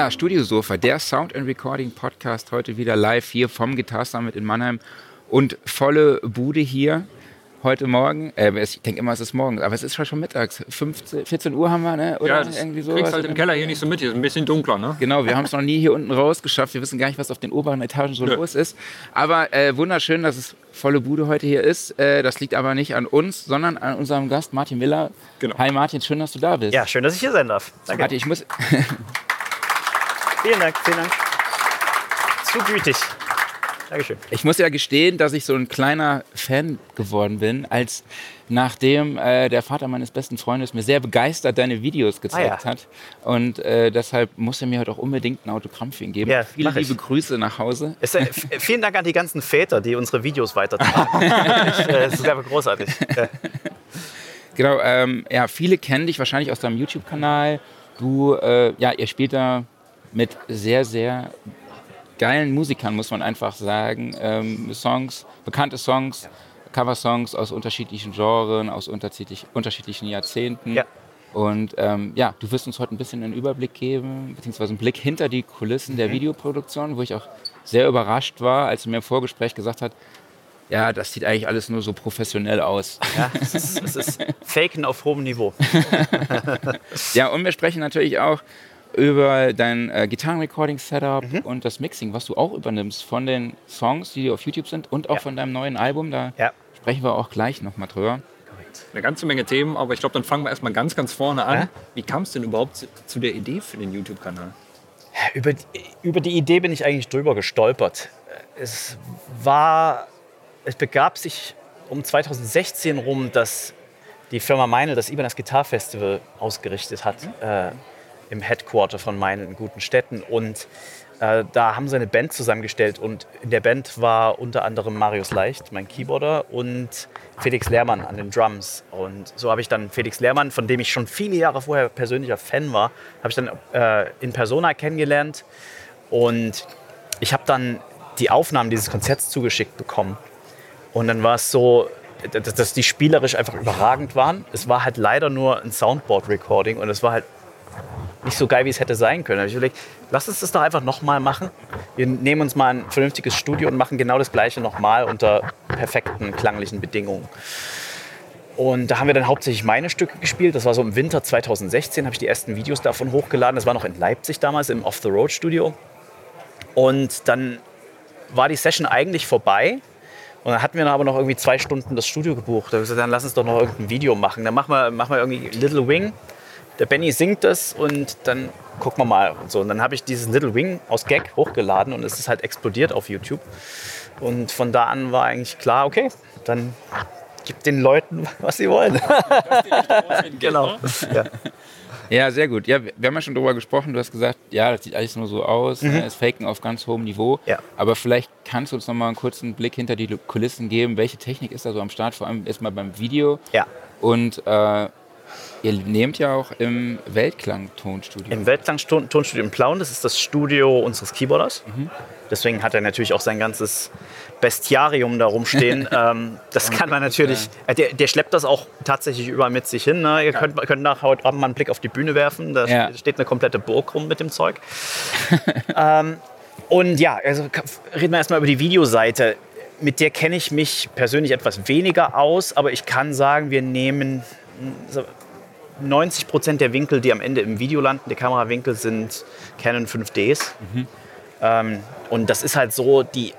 Ja, Studiosofa, der Sound and Recording Podcast, heute wieder live hier vom Guitar Summit in Mannheim und volle Bude hier heute Morgen. Äh, ich denke immer, es ist morgens, aber es ist schon mittags. 15, 14 Uhr haben wir, ne? Oder ja, das irgendwie so. kriegst halt im Keller hier nicht so mit, hier ist ein bisschen dunkler, ne? Genau, wir haben es noch nie hier unten rausgeschafft. Wir wissen gar nicht, was auf den oberen Etagen so Nö. los ist. Aber äh, wunderschön, dass es volle Bude heute hier ist. Äh, das liegt aber nicht an uns, sondern an unserem Gast Martin Miller. Genau. Hi Martin, schön, dass du da bist. Ja, schön, dass ich hier sein darf. Danke. Martin, ich muss... vielen Dank, vielen Dank. Zu gütig. Dankeschön. Ich muss ja gestehen, dass ich so ein kleiner Fan geworden bin, als nachdem äh, der Vater meines besten Freundes mir sehr begeistert deine Videos gezeigt ah, ja. hat. Und äh, deshalb muss er mir heute auch unbedingt ein Autogramm für ihn geben. Ja, Viele liebe Grüße nach Hause. Es, äh, vielen Dank an die ganzen Väter, die unsere Videos weitertragen. das ist einfach großartig. Genau, ähm, ja, viele kennen dich wahrscheinlich aus deinem YouTube-Kanal. Du, äh, ja, ihr spielt da mit sehr, sehr geilen Musikern, muss man einfach sagen. Ähm, Songs, bekannte Songs, Cover-Songs aus unterschiedlichen Genres, aus unterschiedlichen Jahrzehnten. Ja. Und ähm, ja, du wirst uns heute ein bisschen einen Überblick geben, beziehungsweise einen Blick hinter die Kulissen mhm. der Videoproduktion, wo ich auch sehr überrascht war, als du mir im Vorgespräch gesagt hast, ja, das sieht eigentlich alles nur so professionell aus. Ja, es ist, es ist Faken auf hohem Niveau. ja, und wir sprechen natürlich auch über dein äh, Gitarrenrecording-Setup mhm. und das Mixing, was du auch übernimmst von den Songs, die auf YouTube sind und auch ja. von deinem neuen Album. Da ja. sprechen wir auch gleich nochmal drüber. Eine ganze Menge Themen, aber ich glaube, dann fangen wir erstmal ganz, ganz vorne an. Ja? Wie kam es denn überhaupt zu, zu der Idee für den YouTube-Kanal? Über, über die Idee bin ich eigentlich drüber gestolpert. Es war, es begab sich um 2016 rum, dass die Firma Meinl das Ibanez Guitar Festival ausgerichtet hat. Mhm. Äh, im Headquarter von meinen guten Städten. Und äh, da haben sie eine Band zusammengestellt. Und in der Band war unter anderem Marius Leicht, mein Keyboarder, und Felix Lehrmann an den Drums. Und so habe ich dann Felix Lehrmann, von dem ich schon viele Jahre vorher persönlicher Fan war, habe ich dann äh, in Persona kennengelernt. Und ich habe dann die Aufnahmen dieses Konzerts zugeschickt bekommen. Und dann war es so, dass die spielerisch einfach überragend waren. Es war halt leider nur ein Soundboard-Recording und es war halt nicht so geil, wie es hätte sein können. Da habe ich überlegt, lass uns das doch einfach nochmal machen. Wir nehmen uns mal ein vernünftiges Studio und machen genau das Gleiche nochmal unter perfekten klanglichen Bedingungen. Und da haben wir dann hauptsächlich meine Stücke gespielt. Das war so im Winter 2016, habe ich die ersten Videos davon hochgeladen. Das war noch in Leipzig damals im Off-the-Road-Studio. Und dann war die Session eigentlich vorbei. Und dann hatten wir aber noch irgendwie zwei Stunden das Studio gebucht. Da habe ich gesagt, dann lass uns doch noch irgendein Video machen. Dann machen wir, machen wir irgendwie Little Wing der Benny singt das und dann gucken wir mal und so. Und dann habe ich dieses Little Wing aus Gag hochgeladen und es ist halt explodiert auf YouTube. Und von da an war eigentlich klar, okay, dann gibt den Leuten, was sie wollen. genau. Ja. ja. sehr gut. Ja, wir haben ja schon darüber gesprochen. Du hast gesagt, ja, das sieht alles nur so aus. Mhm. Es faken auf ganz hohem Niveau. Ja. Aber vielleicht kannst du uns noch mal einen kurzen Blick hinter die Kulissen geben. Welche Technik ist da so am Start? Vor allem erstmal beim Video. Ja. Und äh, Ihr nehmt ja auch im Weltklang-Tonstudio. Im Weltklang-Tonstudio in Plauen, das ist das Studio unseres Keyboarders. Mhm. Deswegen hat er natürlich auch sein ganzes Bestiarium da rumstehen. ähm, das kann man natürlich, äh, der, der, schleppt das auch tatsächlich überall mit sich hin. Ne? Ihr könnt, könnt nach heute Abend mal einen Blick auf die Bühne werfen. Da ja. steht eine komplette Burg rum mit dem Zeug. ähm, und ja, also reden wir erstmal über die Videoseite. Mit der kenne ich mich persönlich etwas weniger aus, aber ich kann sagen, wir nehmen 90 Prozent der Winkel, die am Ende im Video landen, der Kamerawinkel, sind Canon 5Ds. Mhm. Ähm, und das ist halt so, die,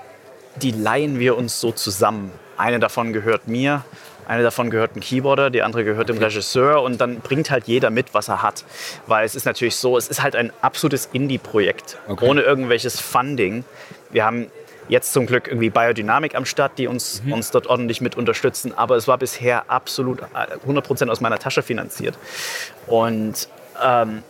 die leihen wir uns so zusammen. Eine davon gehört mir, eine davon gehört ein Keyboarder, die andere gehört dem Regisseur und dann bringt halt jeder mit, was er hat. Weil es ist natürlich so, es ist halt ein absolutes Indie-Projekt, okay. ohne irgendwelches Funding. Wir haben Jetzt zum Glück irgendwie Biodynamik am Start, die uns, mhm. uns dort ordentlich mit unterstützen. Aber es war bisher absolut 100% äh, aus meiner Tasche finanziert. Und ähm,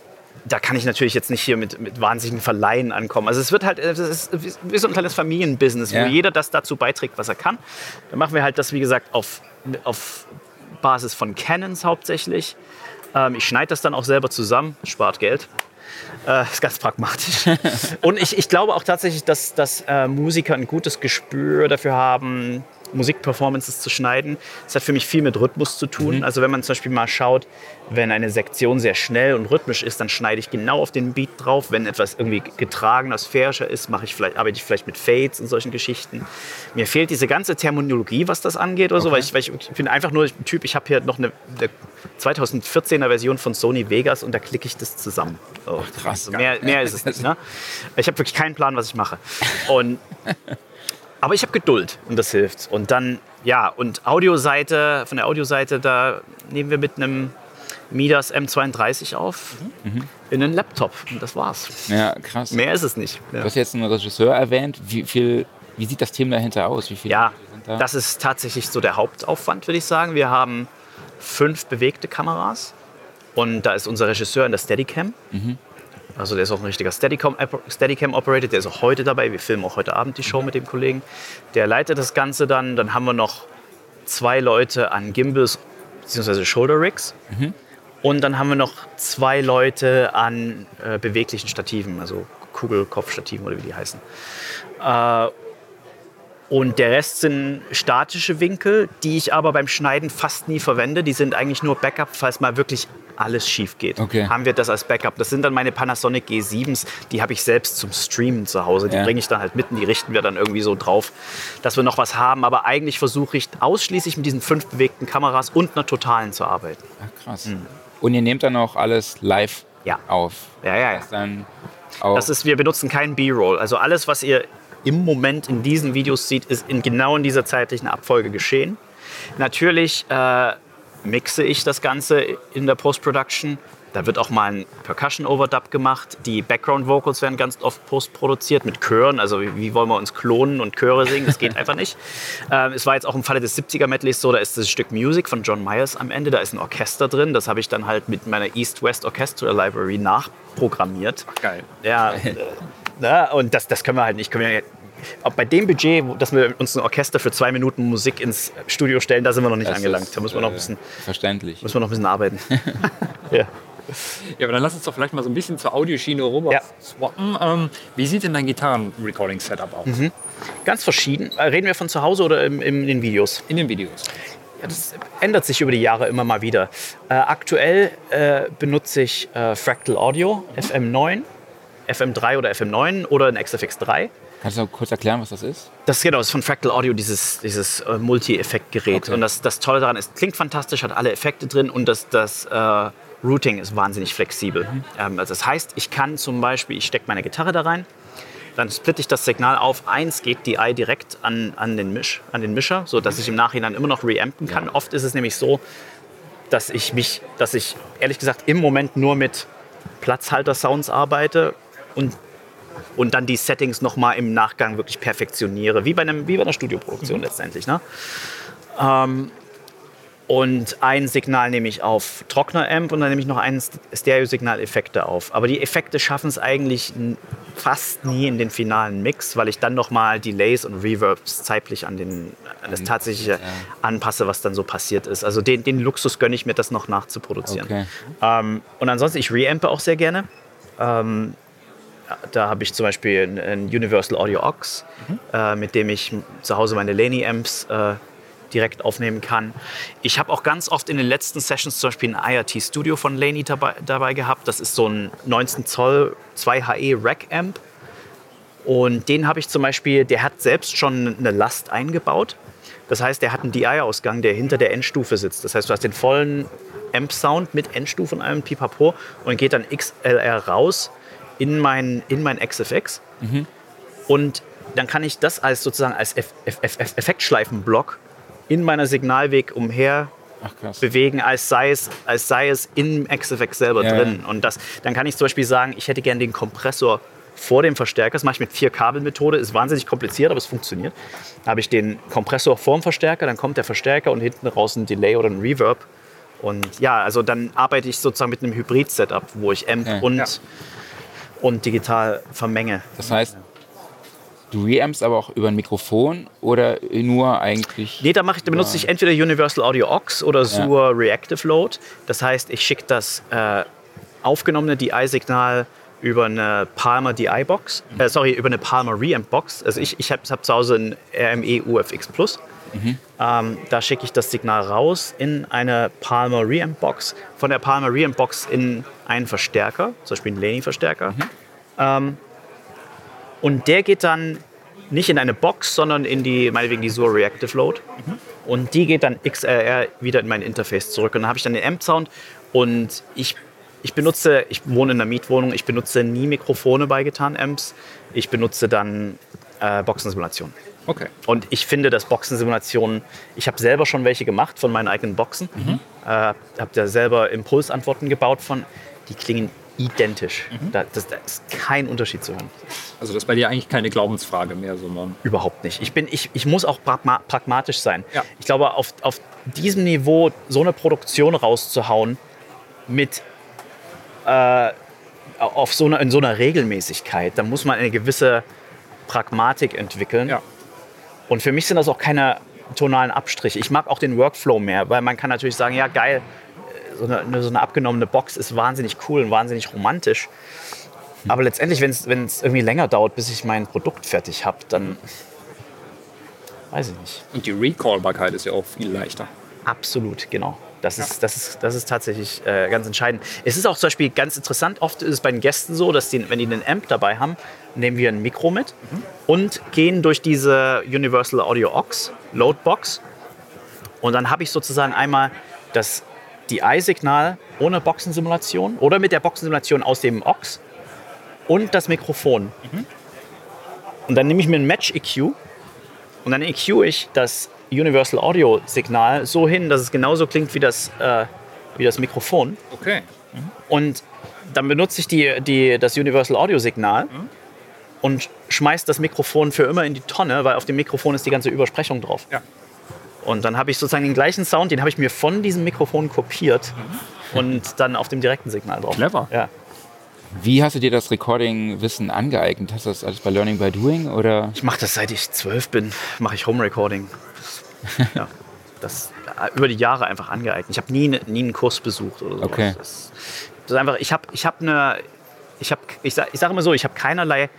da kann ich natürlich jetzt nicht hier mit, mit wahnsinnigen Verleihen ankommen. Also es wird halt, es ist wie so ein kleines Familienbusiness, ja. wo jeder das dazu beiträgt, was er kann. Dann machen wir halt das, wie gesagt, auf, auf Basis von Canons hauptsächlich. Ähm, ich schneide das dann auch selber zusammen, spart Geld. Äh, ist ganz pragmatisch. Und ich, ich glaube auch tatsächlich, dass, dass äh, Musiker ein gutes Gespür dafür haben, Musikperformances zu schneiden. Das hat für mich viel mit Rhythmus zu tun. Also wenn man zum Beispiel mal schaut, wenn eine Sektion sehr schnell und rhythmisch ist, dann schneide ich genau auf den Beat drauf. Wenn etwas irgendwie getragener, sphärischer ist, mache ich vielleicht, arbeite ich vielleicht mit Fades und solchen Geschichten. Mir fehlt diese ganze Terminologie, was das angeht oder so, weil ich, weil ich, ich bin einfach nur ein Typ, ich habe hier noch eine, eine 2014er Version von Sony Vegas und da klicke ich das zusammen. So. krass. Also mehr, mehr ist es nicht. Ne? Ich habe wirklich keinen Plan, was ich mache. Und, aber ich habe Geduld und das hilft. Und dann, ja, und Audioseite, von der Audioseite, da nehmen wir mit einem Midas M32 auf in einen Laptop. Und das war's. Ja, krass. Mehr ist es nicht. Ja. Du hast jetzt einen Regisseur erwähnt. Wie, viel, wie sieht das Team dahinter aus? Wie viele Ja, da? das ist tatsächlich so der Hauptaufwand, würde ich sagen. Wir haben fünf bewegte Kameras und da ist unser Regisseur in der Steadicam. Also der ist auch ein richtiger Steadicam, Steadicam Operator, der ist auch heute dabei. Wir filmen auch heute Abend die Show mit dem Kollegen. Der leitet das Ganze dann. Dann haben wir noch zwei Leute an Gimbals bzw. Shoulder Rigs. Und dann haben wir noch zwei Leute an äh, beweglichen Stativen, also Kugelkopfstativen oder wie die heißen. Äh, und der Rest sind statische Winkel, die ich aber beim Schneiden fast nie verwende. Die sind eigentlich nur Backup, falls mal wirklich alles schief geht. Okay. Haben wir das als Backup. Das sind dann meine Panasonic G7s, die habe ich selbst zum Streamen zu Hause. Die Ja. bringe ich dann halt mitten, die richten wir dann irgendwie so drauf, dass wir noch was haben. Aber eigentlich versuche ich ausschließlich mit diesen fünf bewegten Kameras und einer totalen zu arbeiten. Ach, krass. Und ihr nehmt dann auch alles live Ja. auf. Ja, ja, ja. Das Das ist, wir benutzen keinen B-Roll. Also alles, was ihr im Moment in diesen Videos seht, ist in genau in dieser zeitlichen Abfolge geschehen. Natürlich äh, mixe ich das Ganze in der Post-Production. Da wird auch mal ein Percussion-Overdub gemacht. Die Background-Vocals werden ganz oft post-produziert mit Chören. Also wie, wie wollen wir uns klonen und Chöre singen? Das geht einfach nicht. Ähm, es war jetzt auch im Falle des 70er-Medleys so, da ist das Stück Music von John Myers am Ende. Da ist ein Orchester drin. Das habe ich dann halt mit meiner East-West Orchestra Library nachprogrammiert. Geil. Ja, äh, na, und das, das können wir halt nicht. Können wir, auch bei dem Budget, dass wir uns ein Orchester für zwei Minuten Musik ins Studio stellen, da sind wir noch nicht das angelangt. ist, Da müssen wir noch ein äh, bisschen, Verständlich. müssen wir noch ein bisschen arbeiten. ja. Ja, aber dann lass uns doch vielleicht mal so ein bisschen zur Audioschiene rüber Ja. swappen. Ähm, wie sieht denn dein Gitarren-Recording-Setup aus? Ganz verschieden. Äh, Reden wir von zu Hause oder im, im, in den Videos? In den Videos. Ja, das ändert sich über die Jahre immer mal wieder. Äh, aktuell äh, benutze ich äh, Fractal Audio, FM9, FM3 oder FM9 oder ein XFX 3. Kannst du noch kurz erklären, was das ist? Das ist genau, das ist von Fractal Audio, dieses, dieses äh, Multi-Effekt-Gerät. Okay. Und das, das Tolle daran ist, klingt fantastisch, hat alle Effekte drin und das, das äh, Routing ist wahnsinnig flexibel. Ähm, also das heißt, ich kann zum Beispiel, ich stecke meine Gitarre da rein, dann splitte ich das Signal auf. Eins geht die Eye direkt an, an, den, Misch, an den Mischer, sodass ich im Nachhinein immer noch reampen kann. Oft ist es nämlich so, dass ich mich, dass ich ehrlich gesagt im Moment nur mit Platzhalter-Sounds arbeite und, und dann die Settings nochmal im Nachgang wirklich perfektioniere, wie bei, einem, wie bei einer Studioproduktion letztendlich. Ne? Ähm, und ein Signal nehme ich auf Trockner-Amp und dann nehme ich noch ein Stereo-Signal-Effekte auf. Aber die Effekte schaffen es eigentlich fast nie in den finalen Mix, weil ich dann nochmal Delays und Reverbs zeitlich an, den, an das tatsächliche anpasse, was dann so passiert ist. Also den, den Luxus gönne ich mir, das noch nachzuproduzieren. Okay. Ähm, und ansonsten, ich reampe auch sehr gerne. Ähm, da habe ich zum Beispiel ein, Universal Audio Aux, äh, mit dem ich zu Hause meine Laney Amps äh, direkt aufnehmen kann. Ich habe auch ganz oft in den letzten Sessions zum Beispiel ein IRT Studio von Laney dabei, dabei gehabt. Das ist so ein 19 Zoll 2HE Rack Amp. Und den habe ich zum Beispiel, der hat selbst schon eine Last eingebaut. Das heißt, der hat einen DI-Ausgang, der hinter der Endstufe sitzt. Das heißt, du hast den vollen Amp-Sound mit Endstufe und allem Pipapo und geht dann XLR raus in mein, in mein XFX. Und dann kann ich das als sozusagen als Eff Eff Eff Eff Effektschleifenblock in meiner Signalweg umher Ach bewegen, als sei es, als sei es im XFX selber Ja, drin. Und das, dann kann ich zum Beispiel sagen, ich hätte gerne den Kompressor vor dem Verstärker. Das mache ich mit vier Kabelmethode, ist wahnsinnig kompliziert, aber es funktioniert. Da habe ich den Kompressor vorm Verstärker, dann kommt der Verstärker und hinten raus ein Delay oder ein Reverb. Und ja, also dann arbeite ich sozusagen mit einem Hybrid-Setup, wo ich Amp Ja. und, Ja. Und digital vermenge. Das heißt, du reampst aber auch über ein Mikrofon oder nur eigentlich. Nee, da, mache ich, da benutze ich entweder Universal Audio Aux oder Sur Reactive Load. Das heißt, ich schicke das äh, aufgenommene DI-Signal über eine Palmer DI-Box, äh, sorry, über eine Palmer Reamp-Box. Also ich, ich habe hab zu Hause ein RME UFX Plus. Ähm, da schicke ich das Signal raus in eine Palmer Reamp Box, von der Palmer Reamp Box in einen Verstärker, zum Beispiel einen Laney-Verstärker. Ähm, und der geht dann nicht in eine Box, sondern in die, meinetwegen die Sur Reactive Load. Und die geht dann XLR wieder in mein Interface zurück. Und dann habe ich dann den Amp-Sound und ich, ich benutze, ich wohne in einer Mietwohnung, ich benutze nie Mikrofone bei Gitarren-Amps. Ich benutze dann äh, Boxensimulationen. Okay. Und ich finde, dass Boxensimulationen, ich habe selber schon welche gemacht von meinen eigenen Boxen. Äh, habe da selber Impulsantworten gebaut von, die klingen identisch. Da, das, da ist kein Unterschied zu hören. Also das ist bei dir eigentlich keine Glaubensfrage mehr, sondern Überhaupt nicht. Ich, bin, ich, ich muss auch pragma pragmatisch sein. Ja. Ich glaube, auf, auf diesem Niveau so eine Produktion rauszuhauen mit äh, auf so einer, in so einer Regelmäßigkeit, da muss man eine gewisse Pragmatik entwickeln. ja. Und für mich sind das auch keine tonalen Abstriche. Ich mag auch den Workflow mehr, weil man kann natürlich sagen, ja geil, äh, so eine, so eine abgenommene Box ist wahnsinnig cool und wahnsinnig romantisch. Aber letztendlich, wenn es irgendwie länger dauert, bis ich mein Produkt fertig habe, dann weiß ich nicht. Und die Recallbarkeit ist ja auch viel leichter. Absolut, genau. Das ist, das ist, das ist tatsächlich äh, ganz entscheidend. Es ist auch zum Beispiel ganz interessant, oft ist es bei den Gästen so, dass die, wenn die einen Amp dabei haben, nehmen wir ein Mikro mit und gehen durch diese Universal Audio Aux Loadbox. Und dann habe ich sozusagen einmal das DI-Signal ohne Boxensimulation oder mit der Boxensimulation aus dem Aux und das Mikrofon. Und dann nehme ich mir ein Match-EQ und dann EQ ich das Universal Audio Signal so hin, dass es genauso klingt wie das, äh, wie das Mikrofon. Okay. Und dann benutze ich die, die, das Universal Audio Signal und schmeiße das Mikrofon für immer in die Tonne, weil auf dem Mikrofon ist die ganze Übersprechung drauf. Ja. Und dann habe ich sozusagen den gleichen Sound, den habe ich mir von diesem Mikrofon kopiert und dann auf dem direkten Signal drauf. Clever. Ja. Wie hast du dir das Recording-Wissen angeeignet? Hast du das alles bei Learning by Doing oder? Ich mache das seit ich zwölf bin, mache ich Home Recording. ja, das äh, über die Jahre einfach angeeignet. Ich habe nie, ne- nie einen Kurs besucht oder so. Okay. Das, das ist einfach, ich habe ich hab eine, ich habe, ich sage ich sag immer so, ich habe keinerlei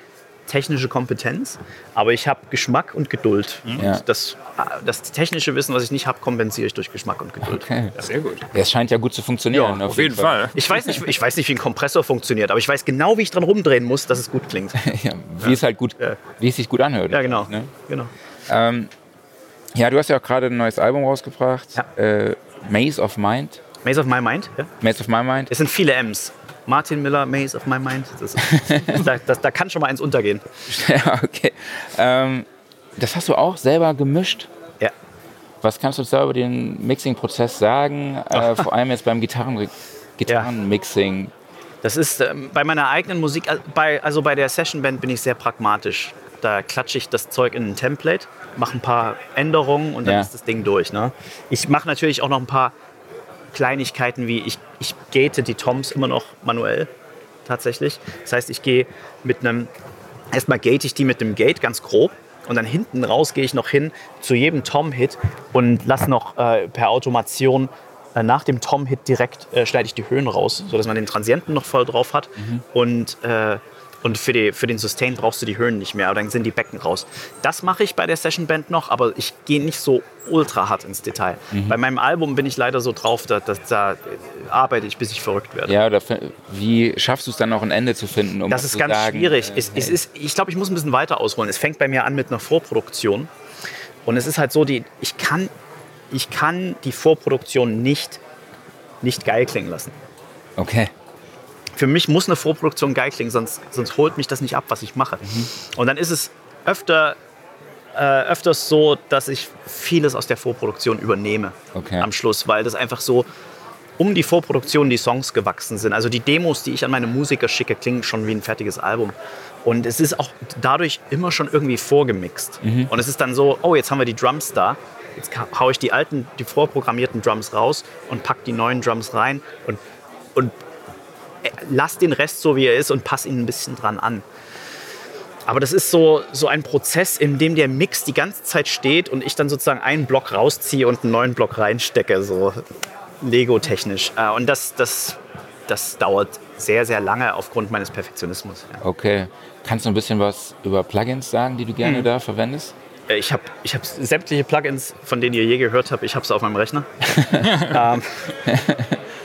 technische Kompetenz, aber ich habe Geschmack und Geduld. Ja. Und das, äh, das technische Wissen, was ich nicht habe, kompensiere ich durch Geschmack und Geduld. Okay. Sehr gut. Ja, es scheint ja gut zu funktionieren. Auf jeden Fall. Ich weiß, nicht, ich weiß nicht, wie ein Kompressor funktioniert, aber ich weiß genau, wie ich dran rumdrehen muss, dass es gut klingt. Ja, wie es halt gut, Ja. wie es sich gut anhört. Ja, genau. Ne? genau. Ähm, ja, du hast ja auch gerade ein neues Album rausgebracht. Ja. Äh, Maze of Mind. Maze of My Mind. Ja? Maze of My Mind. Es sind viele M's. Martin Miller, Maze of My Mind. Das da, das, da kann schon mal eins untergehen. ja, okay. Ähm, das hast du auch selber gemischt. Ja. Was kannst du uns da über den Mixing-Prozess sagen? Äh, vor allem jetzt beim Gitarren Gitarrenmixing. Das ist ähm, bei meiner eigenen Musik, äh, bei, also bei der Sessionband bin ich sehr pragmatisch. Da klatsche ich das Zeug in ein Template, mache ein paar Änderungen und dann Ja. ist das Ding durch. Ne? Ich mache natürlich auch noch ein paar Kleinigkeiten wie ich, ich gate die Toms immer noch manuell tatsächlich. Das heißt, ich gehe mit einem, erstmal gate ich die mit dem Gate ganz grob und dann hinten raus gehe ich noch hin zu jedem Tom-Hit und lasse noch äh, per Automation äh, nach dem Tom-Hit direkt äh, schneide ich die Höhen raus, sodass man den Transienten noch voll drauf hat und äh, und für, die, für den Sustain brauchst du die Höhen nicht mehr, aber dann sind die Becken raus. Das mache ich bei der Session Band noch, aber ich gehe nicht so ultra hart ins Detail. Bei meinem Album bin ich leider so drauf, da, da, da arbeite ich, bis ich verrückt werde. Ja, oder wie schaffst du es dann noch ein Ende zu finden? Um Das zu ist ganz sagen, schwierig. äh, es, es ist, ich glaube, ich muss ein bisschen weiter ausholen. Es fängt bei mir an mit einer Vorproduktion. Und es ist halt so, die, ich, kann, ich kann die Vorproduktion nicht, nicht geil klingen lassen. Okay. Für mich muss eine Vorproduktion geil klingen, sonst, sonst holt mich das nicht ab, was ich mache. Und dann ist es öfter, äh, öfters so, dass ich vieles aus der Vorproduktion übernehme Okay. am Schluss, weil das einfach so um die Vorproduktion die Songs gewachsen sind. Also die Demos, die ich an meine Musiker schicke, klingen schon wie ein fertiges Album. Und es ist auch dadurch immer schon irgendwie vorgemixt. Und es ist dann so, oh, jetzt haben wir die Drums da. Jetzt ka- hau ich die alten, die vorprogrammierten Drums raus und pack die neuen Drums rein und, und lass den Rest so, wie er ist und pass ihn ein bisschen dran an. Aber das ist so, so ein Prozess, in dem der Mix die ganze Zeit steht und ich dann sozusagen einen Block rausziehe und einen neuen Block reinstecke, so Lego-technisch. Äh, Und das, das, das dauert sehr, sehr lange aufgrund meines Perfektionismus. Ja. Okay. Kannst du ein bisschen was über Plugins sagen, die du gerne Hm. da verwendest? Äh, Ich habe ich hab sämtliche Plugins, von denen ihr je gehört habt, ich habe sie auf meinem Rechner. ähm,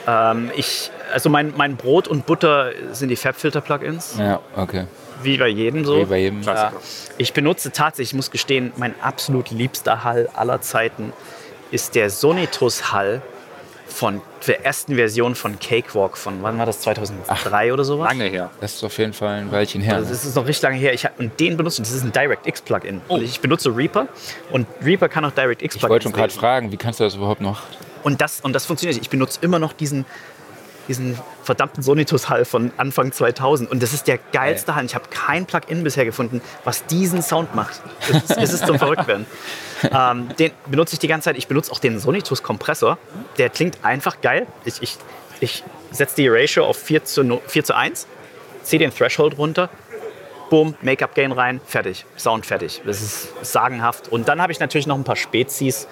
ähm, ich, also mein, mein Brot und Butter sind die Fabfilter-Plugins, Ja, okay. wie bei jedem so. Wie bei jedem. Ja. Ich benutze tatsächlich, ich muss gestehen, mein absolut liebster Hall aller Zeiten ist der Sonitus-Hall von der ersten Version von Cakewalk von, wann war das, 2003 oder sowas? Lange her. Das ist auf jeden Fall ein Weilchen her. Also das ist noch richtig lange her. Ich hab, und den benutze ich. Das ist ein DirectX-Plugin. Und ich benutze Reaper und Reaper kann auch DirectX-Plugins. ich wollte schon gerade fragen, wie kannst du das überhaupt noch? Und das, und das funktioniert. Ich benutze immer noch diesen, diesen verdammten Sonitus-Hall von Anfang 2000. Und das ist der geilste Hall. Ich habe kein Plugin bisher gefunden, was diesen Sound macht. Es ist, es ist zum Verrücktwerden. ähm, den benutze ich die ganze Zeit. Ich benutze auch den Sonitus-Kompressor. Der klingt einfach geil. Ich, ich, ich setze die Ratio auf 4 zu, no- 4 zu 1, ziehe den Threshold runter, Boom, Make-up-Gain rein, fertig. Sound fertig. Das ist sagenhaft. Und dann habe ich natürlich noch ein paar Spezies.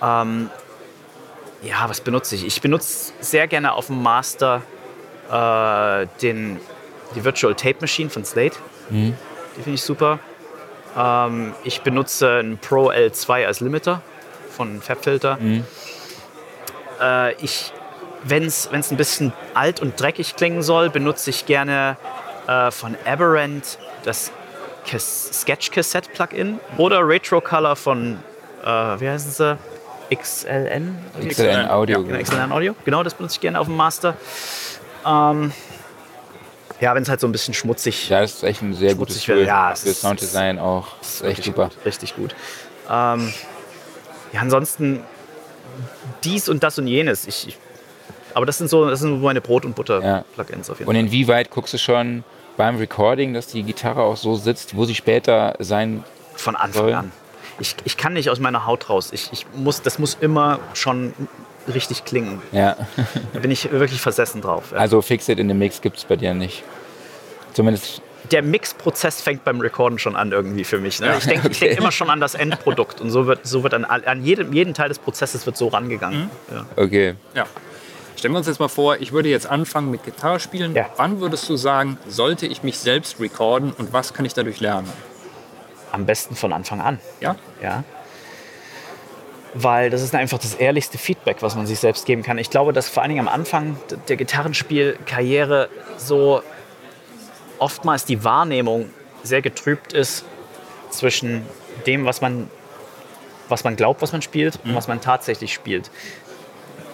Ähm, ja, was benutze ich? Ich benutze sehr gerne auf dem Master äh, den, die Virtual Tape Machine von Slate. Die finde ich super. Ähm, ich benutze einen Pro L2 als Limiter von Fabfilter. Äh, ich, wenn es ein bisschen alt und dreckig klingen soll, benutze ich gerne äh, von Aberrant das Sketch Cassette Plugin oder Retro Color von, äh, wie heißen sie? XLN? XLN Audio. Genau, XLN Audio. Genau, das benutze ich gerne auf dem Master. Ähm, ja, wenn es halt so ein bisschen schmutzig Ja, das ist echt ein sehr gutes. Tool. Ja, ist- Sounddesign auch. Das ist echt super. Gut, richtig gut. Ähm, ja, ansonsten dies und das und jenes. Ich, ich, aber das sind so, das sind meine Brot- und Ja. Butter-Plugins auf jeden Und Fall. inwieweit guckst du schon beim Recording, dass die Gitarre auch so sitzt, wo sie später sein Von Anfang Soll. an. Ich, ich kann nicht aus meiner Haut raus. Ich, ich muss, das muss immer schon richtig klingen. Ja. Da bin ich wirklich versessen drauf. Ja. Also Fix-It in the Mix gibt es bei dir nicht. Zumindest, der Mix-Prozess fängt beim Recorden schon an irgendwie für mich. Ne? Ich denke ich denk immer schon an das Endprodukt und so wird, so wird an, an jedem, jeden Teil des Prozesses wird so rangegangen. Ja. okay. Ja. Stellen wir uns jetzt mal vor, ich würde jetzt anfangen mit Gitarre spielen. Ja. Wann würdest du sagen, sollte ich mich selbst recorden und was kann ich dadurch lernen? Am besten von Anfang an. Ja? Ja. Weil das ist einfach das ehrlichste Feedback, was man sich selbst geben kann. Ich glaube, dass vor allen Dingen am Anfang der Gitarrenspielkarriere so oftmals die Wahrnehmung sehr getrübt ist zwischen dem, was man, was man glaubt, was man spielt und was man tatsächlich spielt.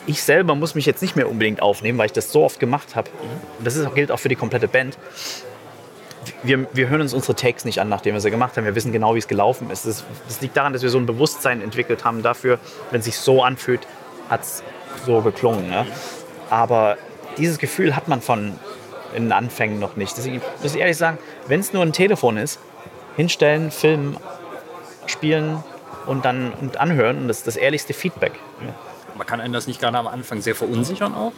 Ich selber muss mich jetzt nicht mehr unbedingt aufnehmen, weil ich das so oft gemacht habe. Und das ist, gilt auch für die komplette Band wir, wir hören uns unsere Takes nicht an, nachdem wir sie gemacht haben. Wir wissen genau, wie es gelaufen ist. Das, das liegt daran, dass wir so ein Bewusstsein entwickelt haben dafür, wenn es sich so anfühlt, hat es so geklungen. Ne? Aber dieses Gefühl hat man von in den Anfängen noch nicht. Deswegen muss ich ehrlich sagen, wenn es nur ein Telefon ist, hinstellen, filmen, spielen und dann und anhören und das ist das ehrlichste Feedback. Man kann einen das nicht gerade am Anfang sehr verunsichern auch.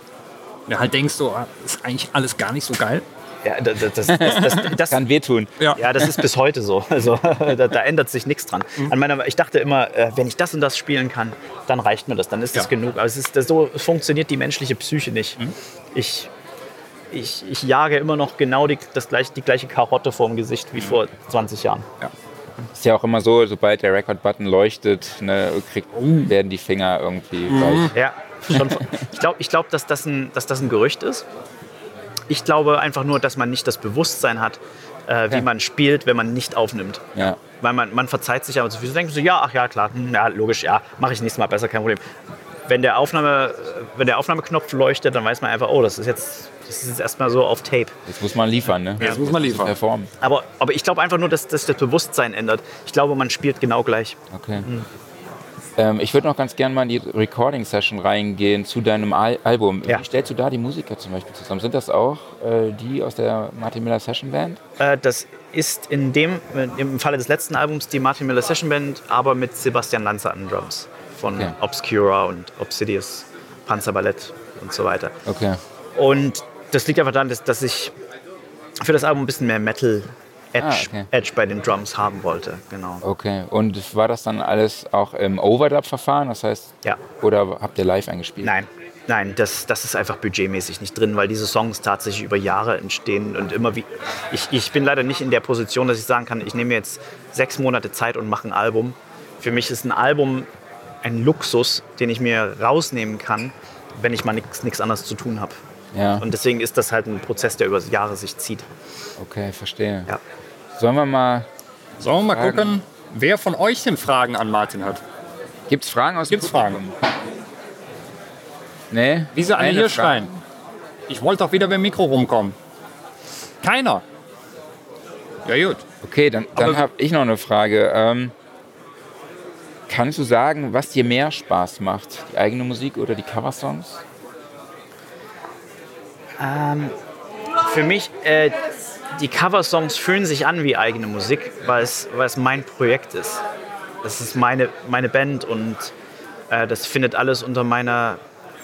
Du halt denkst, so, ah, ist eigentlich alles gar nicht so geil. Ja, das, das, das, das, das, Kann wehtun. Ja. Ja, das ist bis heute so. Also da, da ändert sich nichts dran. An meiner, ich dachte immer, äh, wenn ich das und das spielen kann, dann reicht mir das, dann ist das Ja. genug. Aber es ist, das, so funktioniert die menschliche Psyche nicht. Ich, ich, ich jage immer noch genau die, das gleich, die gleiche Karotte vorm Gesicht wie vor 20 Jahren. Ist ja auch immer so, sobald der Record-Button leuchtet, ne, kriegt, werden die Finger irgendwie weich. Ja, schon, ich glaube, ich glaub, dass, das ein, dass das ein Gerücht ist. Ich glaube einfach nur, dass man nicht das Bewusstsein hat, äh, wie Ja. man spielt, wenn man nicht aufnimmt. Ja. Weil man, man verzeiht sich aber zu viel. So denkt so, ja, ach ja, klar, hm, ja, logisch, ja, mache ich nächstes Mal besser, kein Problem. Wenn der, Aufnahme, wenn der Aufnahmeknopf leuchtet, dann weiß man einfach, oh, das ist jetzt, das ist jetzt erstmal so auf Tape. Jetzt muss man liefern, ne? Jetzt muss man liefern. Performen. Aber, aber ich glaube einfach nur, dass, dass das Bewusstsein ändert. Ich glaube, man spielt genau gleich. Okay. Ähm, ich würde noch ganz gerne mal in die Recording-Session reingehen zu deinem Al Album. Ja. Wie stellst du da die Musiker zum Beispiel zusammen? Sind das auch äh, die aus der Martin Miller Session Band? Äh, das ist in dem, im Falle des letzten Albums die Martin Miller Session Band, aber mit Sebastian Lanzer an Drums. Von Okay. Obscura und Obsidious, Panzerballett und so weiter. Okay. Und das liegt einfach daran, dass, dass ich für das Album ein bisschen mehr Metal Edge, Ah, okay. Edge bei den Drums haben wollte. Genau. Okay. Und war das dann alles auch im Overdub-Verfahren? Das heißt, Ja. oder habt ihr live eingespielt? Nein, Nein, das, das ist einfach budgetmäßig nicht drin, weil diese Songs tatsächlich über Jahre entstehen und immer wie. Ich, ich bin leider nicht in der Position, dass ich sagen kann, ich nehme jetzt sechs Monate Zeit und mache ein Album. Für mich ist ein Album ein Luxus, den ich mir rausnehmen kann, wenn ich mal nichts anderes zu tun habe. Ja. Und deswegen ist das halt ein Prozess, der über Jahre sich zieht. Okay, verstehe. Ja. Sollen wir mal. Sollen wir mal Fragen. gucken, wer von euch denn Fragen an Martin hat? Gibt es Fragen aus dem Gibt's Publikum? Nee? Wie sie alle hier schreien. Ich wollte doch wieder beim Mikro rumkommen. Keiner. Ja gut. Okay, dann, dann Aber- habe ich noch eine Frage. Ähm, kannst du sagen, was dir mehr Spaß macht? Die eigene Musik oder die Coversongs? Für mich, äh, die Coversongs fühlen sich an wie eigene Musik, weil es, weil es mein Projekt ist. Das ist meine, meine Band und äh, das findet alles unter meiner,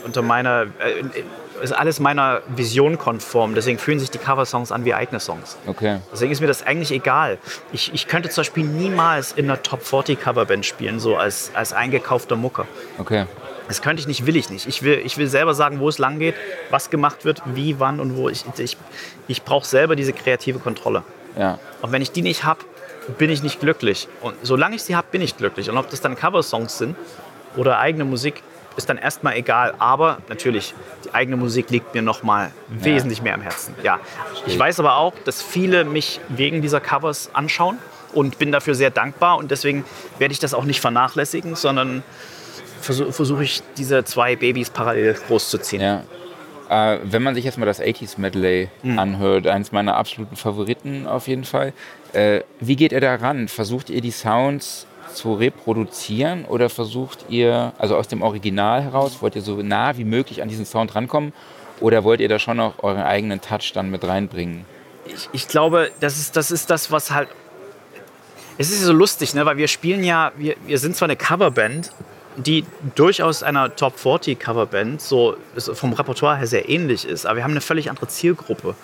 unter meiner, äh, ist alles meiner Vision konform. Deswegen fühlen sich die Coversongs an wie eigene Songs. Okay. Deswegen ist mir das eigentlich egal. Ich, ich könnte zum Beispiel niemals in einer Top 40 Coverband spielen, so als, als eingekaufter Mucker. Okay. Das könnte ich nicht, will ich nicht. Ich will, ich will selber sagen, wo es lang geht, was gemacht wird, wie, wann und wo. Ich, ich, ich brauche selber diese kreative Kontrolle. Ja. Und wenn ich die nicht habe, bin ich nicht glücklich. Und solange ich sie habe, bin ich glücklich. Und ob das dann Coversongs sind oder eigene Musik, ist dann erstmal egal. Aber natürlich, die eigene Musik liegt mir noch mal wesentlich mehr am Herzen. Ja. Ich weiß aber auch, dass viele mich wegen dieser Covers anschauen und bin dafür sehr dankbar. Und deswegen werde ich das auch nicht vernachlässigen, sondern versuche versuch ich, diese zwei Babys parallel großzuziehen. Ja. Äh, wenn man sich jetzt mal das 80s Medley Mhm. anhört, eins meiner absoluten Favoriten auf jeden Fall, äh, wie geht ihr da ran? Versucht ihr die Sounds zu reproduzieren oder versucht ihr, also aus dem Original heraus, wollt ihr so nah wie möglich an diesen Sound rankommen oder wollt ihr da schon noch euren eigenen Touch dann mit reinbringen? ich, ich glaube, das ist, das ist das, was halt. Es ist so lustig, ne? weil wir spielen ja, wir, wir sind zwar eine Coverband, die durchaus einer Top 40 Coverband so vom Repertoire her sehr ähnlich ist, aber wir haben eine völlig andere Zielgruppe.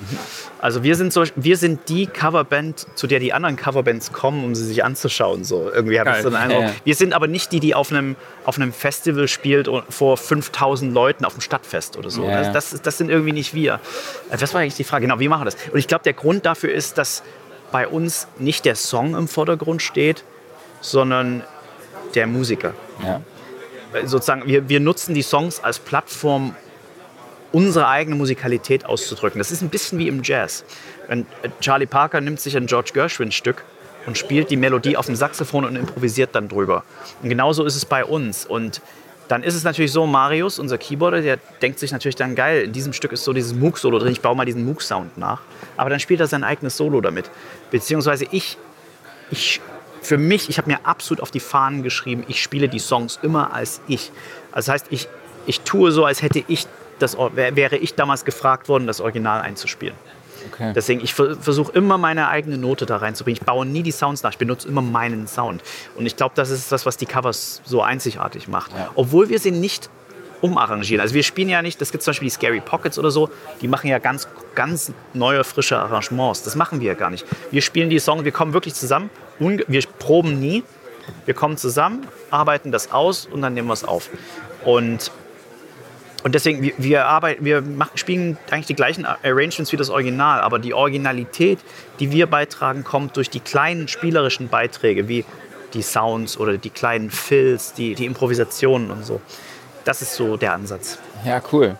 Also wir sind, so, wir sind die Coverband, zu der die anderen Coverbands kommen, um sie sich anzuschauen. So. Irgendwie habe ich so den Eindruck. Ja, ja. Wir sind aber nicht die, die auf einem, auf einem Festival spielt und vor 5000 Leuten auf dem Stadtfest oder so. Ja, ja. Das, das, das sind irgendwie nicht wir. Äh, Das war eigentlich die Frage. Genau, wie machen wir das? Und ich glaube, der Grund dafür ist, dass bei uns nicht der Song im Vordergrund steht, sondern der Musiker. Ja. Sozusagen, wir, wir nutzen die Songs als Plattform, unsere eigene Musikalität auszudrücken. Das ist ein bisschen wie im Jazz. Wenn äh, Charlie Parker nimmt sich ein George Gershwin-Stück und spielt die Melodie auf dem Saxophon und improvisiert dann drüber. Und genauso ist es bei uns. Und dann ist es natürlich so, Marius, unser Keyboarder, der denkt sich natürlich dann, geil, in diesem Stück ist so dieses Moog-Solo drin, ich baue mal diesen Moog-Sound nach. Aber dann spielt er sein eigenes Solo damit. Beziehungsweise ich, ich für mich, ich habe mir absolut auf die Fahnen geschrieben, ich spiele die Songs immer als ich. Also das heißt, ich, ich tue so, als hätte ich das, wäre ich damals gefragt worden, das Original einzuspielen. Okay. Deswegen, ich ver- versuche immer meine eigene Note da reinzubringen. Ich baue nie die Sounds nach, ich benutze immer meinen Sound. Und ich glaube, das ist das, was die Covers so einzigartig macht. Ja. Obwohl wir sie nicht umarrangieren. Also wir spielen ja nicht, das gibt zum Beispiel die Scary Pockets oder so, die machen ja ganz, ganz neue, frische Arrangements. Das machen wir ja gar nicht. Wir spielen die Songs, wir kommen wirklich zusammen, wir proben nie, wir kommen zusammen, arbeiten das aus und dann nehmen wir es auf. Und und deswegen, wir, wir, arbeiten, wir machen, spielen eigentlich die gleichen Arrangements wie das Original, aber die Originalität, die wir beitragen, kommt durch die kleinen spielerischen Beiträge, wie die Sounds oder die kleinen Fills, die, die Improvisationen und so. Das ist so der Ansatz. Ja, cool.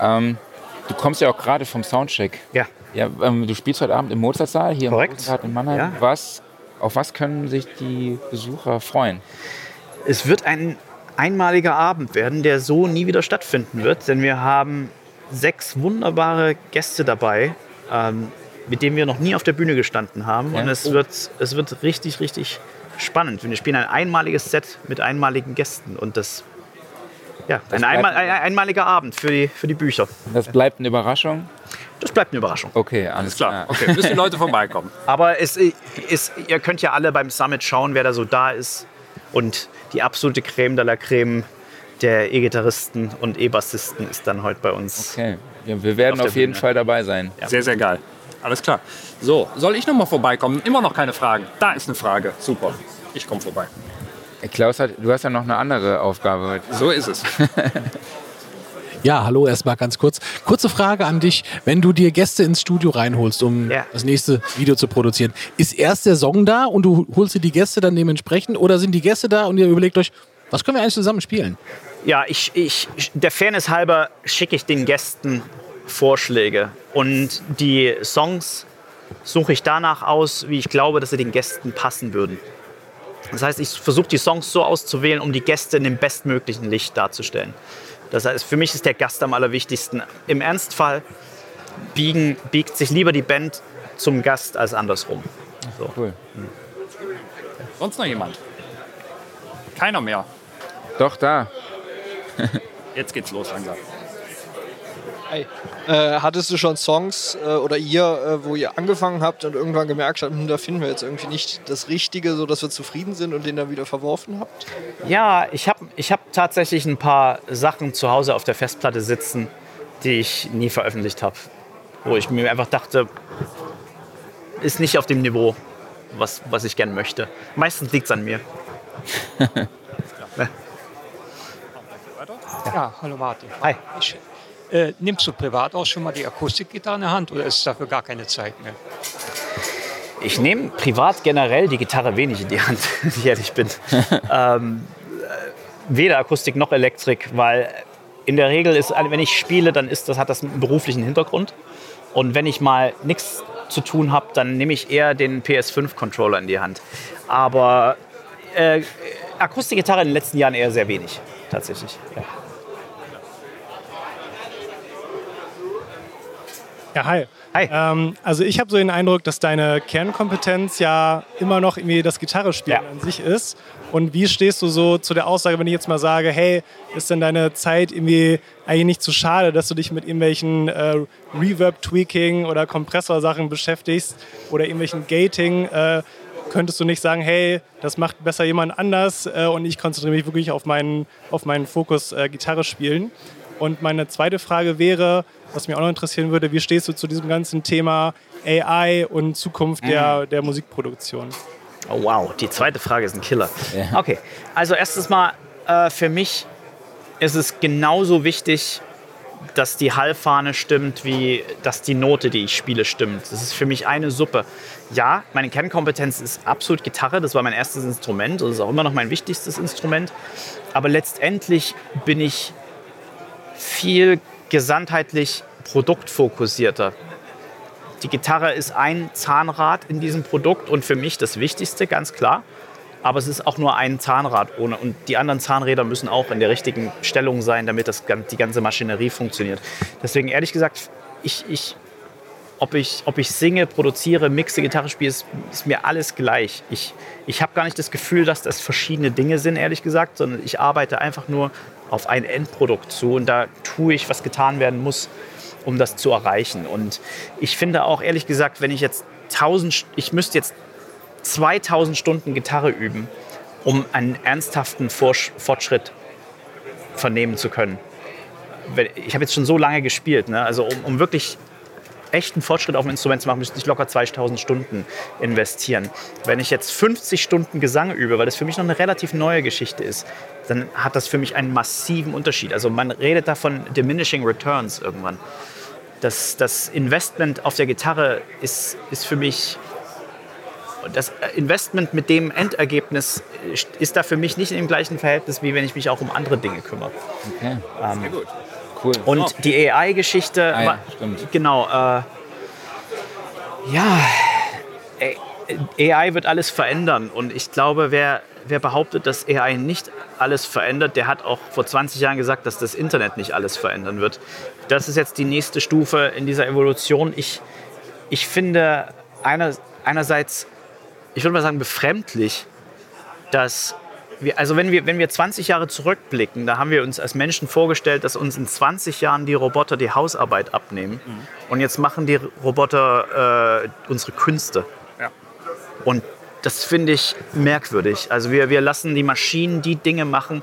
Ähm, du kommst ja auch gerade vom Soundcheck. Ja. Ja, ähm, du spielst heute Abend im Mozartsaal hier Korrekt. im Mozart in Mannheim. Ja. Was, auf was können sich die Besucher freuen? Es wird ein einmaliger Abend werden, der so nie wieder stattfinden wird, denn wir haben sechs wunderbare Gäste dabei, ähm, mit denen wir noch nie auf der Bühne gestanden haben. Ja. Und es Oh. wird, es wird richtig, richtig spannend. Wir spielen ein einmaliges Set mit einmaligen Gästen und das ja, ein, einmal, ein einmaliger Abend für die, für die Bücher. Das bleibt eine Überraschung. Das bleibt eine Überraschung. Okay, alles Klar, okay, müssen die Leute vorbeikommen. Aber es ist, ihr könnt ja alle beim Summit schauen, wer da so da ist. Und die absolute Creme de la Creme der E-Gitarristen und E-Bassisten ist dann heute bei uns. Okay, ja, wir werden Auf auf, jeden Bühne. Fall dabei sein. Sehr, sehr geil. Alles klar. So, soll ich noch mal vorbeikommen? Immer noch keine Fragen. Da ist eine Frage. Super. Ich komme vorbei. Klaus, hat, du hast ja noch eine andere Aufgabe heute. So ist es. Ja, hallo erstmal ganz kurz. Kurze Frage an dich. Wenn du dir Gäste ins Studio reinholst, um Ja. das nächste Video zu produzieren, ist erst der Song da und du holst dir die Gäste dann dementsprechend oder sind die Gäste da und ihr überlegt euch, was können wir eigentlich zusammen spielen? Ja, ich, ich, der Fairness halber schicke ich den Gästen Vorschläge und die Songs suche ich danach aus, wie ich glaube, dass sie den Gästen passen würden. Das heißt, ich versuche die Songs so auszuwählen, um die Gäste in dem bestmöglichen Licht darzustellen. Das heißt, für mich ist der Gast am allerwichtigsten. Im Ernstfall biegen, biegt sich lieber die Band zum Gast als andersrum. So. Cool. Sonst noch jemand? Keiner mehr. Doch, da. Jetzt geht's los langsam. Äh, hattest du schon Songs äh, oder ihr, äh, wo ihr angefangen habt und irgendwann gemerkt habt, hm, da finden wir jetzt irgendwie nicht das Richtige, sodass wir zufrieden sind und den dann wieder verworfen habt? Ja, ich habe ich hab tatsächlich ein paar Sachen zu Hause auf der Festplatte sitzen, die ich nie veröffentlicht habe. Wo ich mir einfach dachte, ist nicht auf dem Niveau, was, was ich gern möchte. Meistens liegt es an mir. Ja, hallo Martin. Hi. Ich, äh, nimmst du privat auch schon mal die Akustikgitarre in der Hand oder ist dafür gar keine Zeit mehr? Ich nehme privat generell die Gitarre wenig in die Hand, wenn ich ehrlich bin. ähm, äh, weder Akustik noch Elektrik, weil in der Regel ist, wenn ich spiele, dann ist das, hat das einen beruflichen Hintergrund. Und wenn ich mal nichts zu tun habe, dann nehme ich eher den PS5-Controller in die Hand. Aber äh, Akustikgitarre in den letzten Jahren eher sehr wenig, tatsächlich. Ja. Ja, hi. Hi. Ähm, also ich habe so den Eindruck, dass deine Kernkompetenz ja immer noch irgendwie das Gitarrespielen Ja. an sich ist. Und wie stehst du so zu der Aussage, wenn ich jetzt mal sage, hey, ist denn deine Zeit irgendwie eigentlich nicht zu schade, dass du dich mit irgendwelchen äh, Reverb-Tweaking oder Kompressorsachen beschäftigst oder irgendwelchen Gating? Äh, könntest du nicht sagen, hey, das macht besser jemand anders äh, und ich konzentriere mich wirklich auf meinen, auf meinen Fokus äh, Gitarre spielen? Und meine zweite Frage wäre, was mich auch noch interessieren würde, wie stehst du zu diesem ganzen Thema AI und Zukunft der, der Musikproduktion? Oh, wow, die zweite Frage ist ein Killer. Okay, also erstens mal, äh, für mich ist es genauso wichtig, dass die Hallfahne stimmt, wie dass die Note, die ich spiele, stimmt. Das ist für mich eine Suppe. Ja, meine Kernkompetenz ist absolut Gitarre. Das war mein erstes Instrument. Das ist auch immer noch mein wichtigstes Instrument. Aber letztendlich bin ich viel gesamtheitlich produktfokussierter. Die Gitarre ist ein Zahnrad in diesem Produkt und für mich das Wichtigste, ganz klar. Aber es ist auch nur ein Zahnrad ohne. Und die anderen Zahnräder müssen auch in der richtigen Stellung sein, damit das, die ganze Maschinerie funktioniert. Deswegen ehrlich gesagt, ich, ich, ob, ich, ob ich singe, produziere, mixe, Gitarre spiele, ist, ist mir alles gleich. Ich, ich habe gar nicht das Gefühl, dass das verschiedene Dinge sind, ehrlich gesagt, sondern ich arbeite einfach nur auf ein Endprodukt zu und da tue ich, was getan werden muss, um das zu erreichen. Und ich finde auch, ehrlich gesagt, wenn ich jetzt 1000, St- ich müsste jetzt 2000 Stunden Gitarre üben, um einen ernsthaften Fortschritt vernehmen zu können. Ich habe jetzt schon so lange gespielt, ne? also um, um wirklich echten Fortschritt auf dem Instrument zu machen, müsste ich locker 2000 Stunden investieren. Wenn ich jetzt 50 Stunden Gesang übe, weil das für mich noch eine relativ neue Geschichte ist, dann hat das für mich einen massiven Unterschied. Also man redet da von diminishing returns irgendwann. Das, das Investment auf der Gitarre ist, ist für mich das Investment mit dem Endergebnis ist da für mich nicht im gleichen Verhältnis, wie wenn ich mich auch um andere Dinge kümmere. Okay. Ähm, Cool. und die AI-Geschichte, Ah ja, stimmt. genau, äh, ja, A- AI wird alles verändern und ich glaube, wer, wer behauptet, dass AI nicht alles verändert, der hat auch vor 20 Jahren gesagt, dass das Internet nicht alles verändern wird. Das ist jetzt die nächste Stufe in dieser Evolution. Ich, ich finde einer, einerseits, ich würde mal sagen, befremdlich, dass wir, also wenn wir, wenn wir 20 Jahre zurückblicken, da haben wir uns als Menschen vorgestellt, dass uns in 20 Jahren die Roboter die Hausarbeit abnehmen. Und jetzt machen die Roboter äh, unsere Künste. Ja. Und das finde ich merkwürdig. Also wir, wir lassen die Maschinen die Dinge machen,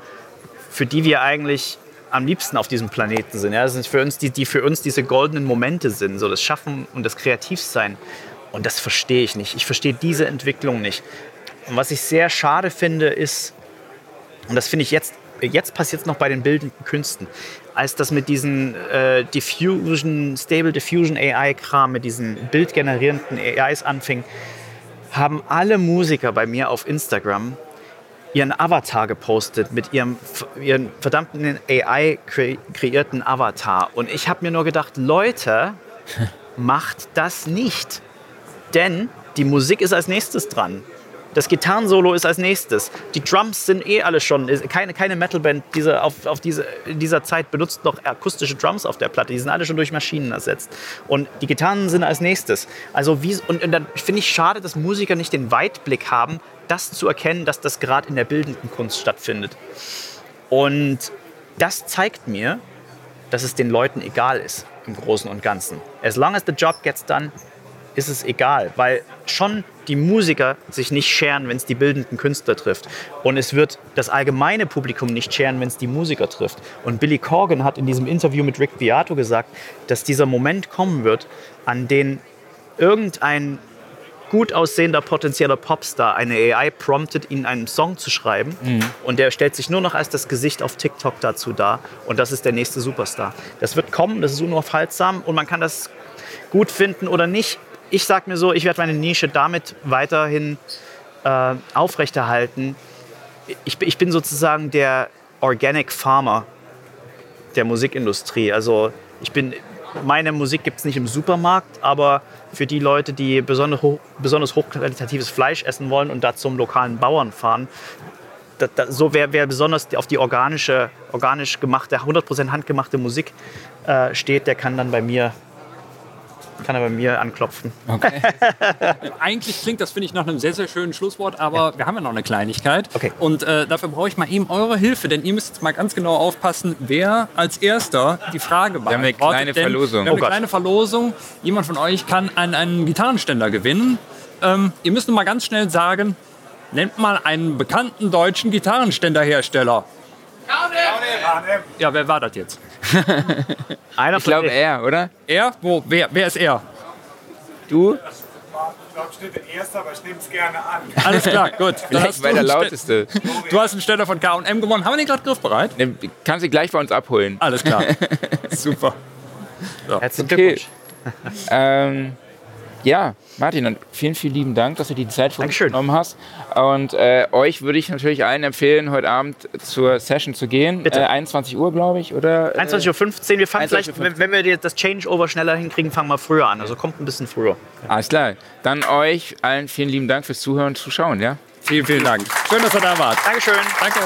für die wir eigentlich am liebsten auf diesem Planeten sind. Ja, das sind für uns die, die für uns diese goldenen Momente sind, so das Schaffen und das Kreativsein. Und das verstehe ich nicht. Ich verstehe diese Entwicklung nicht. Und was ich sehr schade finde, ist, und das finde ich jetzt jetzt passiert es noch bei den bildenden Künsten, als das mit diesen äh, Diffusion, Stable Diffusion AI-Kram, mit diesen bildgenerierenden AIs anfing, haben alle Musiker bei mir auf Instagram ihren Avatar gepostet mit ihrem ihren verdammten AI kre kreierten Avatar. Und ich habe mir nur gedacht, Leute, macht das nicht. Denn die Musik ist als nächstes dran. Das Gitarrensolo ist als nächstes. Die Drums sind eh alle schon. Keine, keine Metalband diese, auf, auf diese, in dieser Zeit benutzt noch akustische Drums auf der Platte. Die sind alle schon durch Maschinen ersetzt. Und die Gitarren sind als nächstes. Also wie, und, und dann finde ich schade, dass Musiker nicht den Weitblick haben, das zu erkennen, dass das gerade in der bildenden Kunst stattfindet. Und das zeigt mir, dass es den Leuten egal ist im Großen und Ganzen. As long as the job gets done, ist es egal, weil schon die Musiker sich nicht scheren, wenn es die bildenden Künstler trifft. Und es wird das allgemeine Publikum nicht scheren, wenn es die Musiker trifft. Und Billy Corgan hat in diesem Interview mit Rick Beato gesagt, dass dieser Moment kommen wird, an den irgendein gut aussehender potenzieller Popstar eine AI promptet, ihn einen Song zu schreiben. Und der stellt sich nur noch als das Gesicht auf TikTok dazu dar. Und das ist der nächste Superstar. Das wird kommen, das ist unaufhaltsam und man kann das gut finden oder nicht. Ich sag mir so, ich werde meine Nische damit weiterhin äh, aufrechterhalten. Ich, ich bin sozusagen der Organic Farmer der Musikindustrie. Also ich bin, meine Musik gibt es nicht im Supermarkt, aber für die Leute, die besonders, hoch, besonders hochqualitatives Fleisch essen wollen und da zum lokalen Bauern fahren, da, da, so wer, wer besonders auf die organische, organisch gemachte, 100% handgemachte Musik äh, steht, der kann dann bei mir kann er bei mir anklopfen. Okay. Eigentlich klingt das, finde ich, nach einem sehr, sehr schönen Schlusswort, aber wir haben ja noch eine Kleinigkeit. Okay. Und äh, dafür brauche ich mal eben eure Hilfe, denn ihr müsst jetzt mal ganz genau aufpassen, wer als erster die Frage beantwortet. haben eine kleine denn Verlosung. Wir haben Oh eine Gott. kleine Verlosung. Jemand von euch kann einen, einen Gitarrenständer gewinnen. Ähm, ihr müsst nur mal ganz schnell sagen, nennt mal einen bekannten deutschen Gitarrenständerhersteller. Ja, wer war das jetzt? Einer Ich glaube er, oder? Er? Wo? Wer, wer ist er? Du? Ich glaube, steht der Erste, aber ich nehme es gerne an. Alles klar, gut. Vielleicht weil der lauteste. Du hast einen Ständer von K&M gewonnen. Haben wir den gerade griffbereit? Ne, Kannst du gleich bei uns abholen. Alles klar. Super. Herzlichen Okay. Glückwunsch. Ähm, ja, Martin, dann vielen, vielen lieben Dank, dass du dir die Zeit für uns Dankeschön. genommen hast. Und äh, euch würde ich natürlich allen empfehlen, heute Abend zur Session zu gehen. Bitte. Äh, 21 Uhr, glaube ich, oder? Äh, 21.15 Uhr. Wir fangen 21:15 vielleicht, wenn, wenn wir das Changeover schneller hinkriegen, fangen wir früher an. Also kommt ein bisschen früher. Alles klar. Dann euch allen vielen lieben Dank fürs Zuhören und Zuschauen, ja? Vielen, vielen Dank. Schön, dass ihr da wart. Dankeschön. Danke.